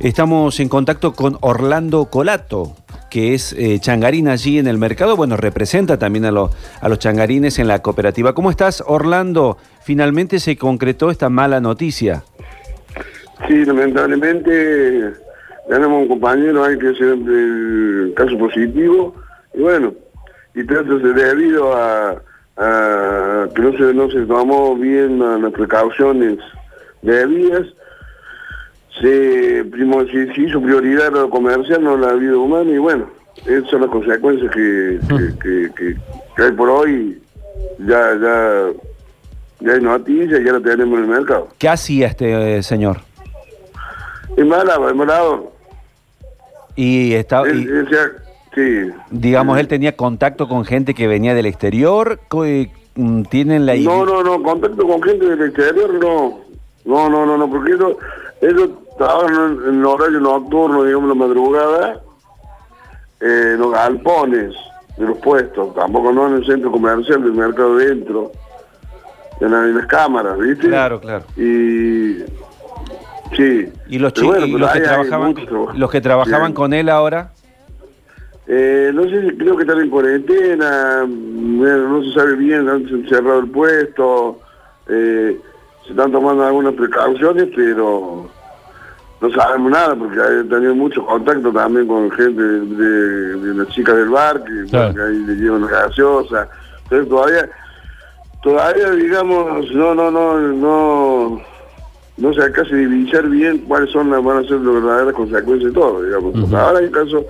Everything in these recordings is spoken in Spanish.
Estamos en contacto con Orlando Colato, que es eh, changarín allí en el mercado. Bueno, representa también a, los a los changarines en la cooperativa. ¿Cómo estás, Orlando? Finalmente se concretó esta mala noticia. Sí, lamentablemente tenemos un compañero ahí que es el caso positivo y bueno, y trata de debido a, a que no se, no se tomó bien las precauciones debidas se, primo, se, se hizo prioridad lo comercial, no la vida humana, y bueno, esas son las consecuencias que, que, que, que hay por hoy. Ya, ya, ya hay noticias, ya lo tenemos en el mercado. ¿Qué hacía este eh, señor? Embalado, embalado. Y estaba... Él, él se- sí. Digamos, él tenía contacto con gente que venía del exterior. eh, mm, ¿Tienen la idea? No, no, no, contacto con gente del exterior no. No, no, no, no, porque ellos, ellos trabajan en, horario nocturno, digamos, la madrugada, eh, los galpones de los puestos, tampoco no en el centro comercial del mercado dentro, en, la- en las cámaras, ¿viste? Claro, claro. Y. Sí. ¿Y los, Pero chi- bueno, y pero los que trabajaban, muchos trabajos. los que trabajaban Bien. con él ahora? Eh, no sé creo que están en cuarentena, no se sabe bien, han cerrado el puesto, eh, se están tomando algunas precauciones, pero no sabemos nada porque he tenido mucho contacto también con gente de, de- de las chicas del bar, que, Claro. que ahí le llevan las gaseosas, entonces todavía, todavía digamos, no, no, no, no, no se alcanza a divisar bien cuáles son las, van a ser las verdaderas consecuencias de todo, digamos. Ahora hay un caso,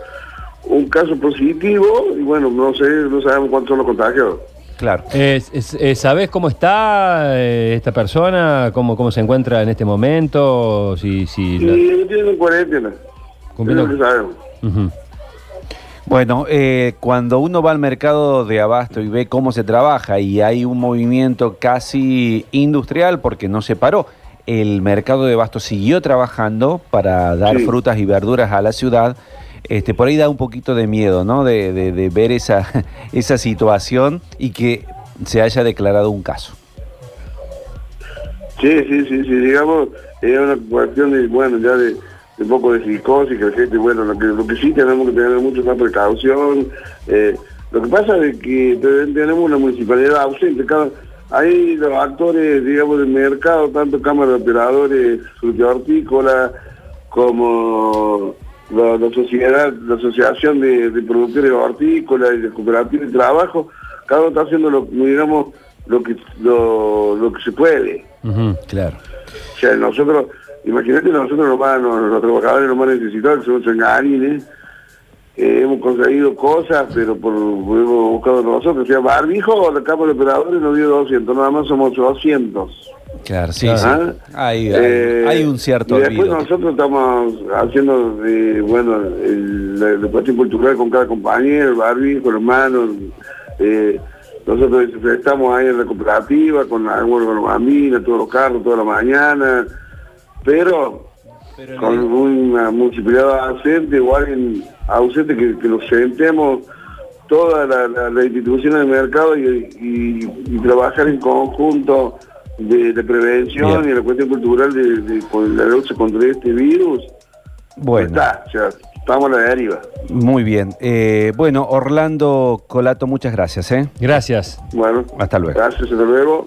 un caso positivo y bueno, no sé, no sabemos cuántos son los contagiados. Claro. Eh, es- eh, ¿Sabés cómo está eh, esta persona? ¿Cómo, ¿Cómo se encuentra en este momento? Si, si la- tienen en cuarentena. Cumpliendo- Es lo que sabemos. Bueno, eh, cuando uno va al mercado de abasto y ve cómo se trabaja y hay un movimiento casi industrial porque no se paró, el mercado de abasto siguió trabajando para dar Sí. frutas y verduras a la ciudad. Este, por ahí da un poquito de miedo, ¿no? De, de- ver esa, esa situación y que se haya declarado un caso. Sí, sí, sí, sí, digamos, es una cuestión de, bueno, ya de, de un poco de psicosis, que la gente, bueno, lo que, lo que sí tenemos que tener mucho más precaución. eh, lo que pasa es que te- tenemos una municipalidad ausente, cada, hay los actores, digamos, del mercado, tanto Cámara de Operadores Hortícola como la, la sociedad, la Asociación de, de Productores Hortícolas y de Cooperativas de Trabajo, cada uno está haciendo, lo, digamos, lo que, lo, lo que se puede. Claro. O sea, nosotros, imagínate nosotros los, más, los, los trabajadores los más necesitados, que somos changarines, eh, hemos conseguido cosas, pero por, por- hemos buscado nosotros. O sea, barbijo, la capa de operadores nos dio 200, nada más somos 200. Claro, sí, Claro. sí. ¿Ah? Hay, Eh, hay un cierto Y después olvido. nosotros estamos haciendo, eh, bueno, el- cuestión cultural con cada compañero, el barbijo, los manos. eh, nosotros estamos ahí en la cooperativa con la bueno, con todos los carros, toda la mañana, pero con una municipalidad ausente o alguien ausente que, que nos sentemos todas las la, la instituciones del mercado y, y- y trabajar en conjunto de, de prevención Bien. y la cuestión cultural de, de- con la lucha contra este virus. Bueno. Está, o sea, estamos a la deriva. Muy bien. Eh, bueno, Orlando Colato, muchas gracias. ¿eh? Gracias. Bueno, Hasta luego. gracias, hasta luego.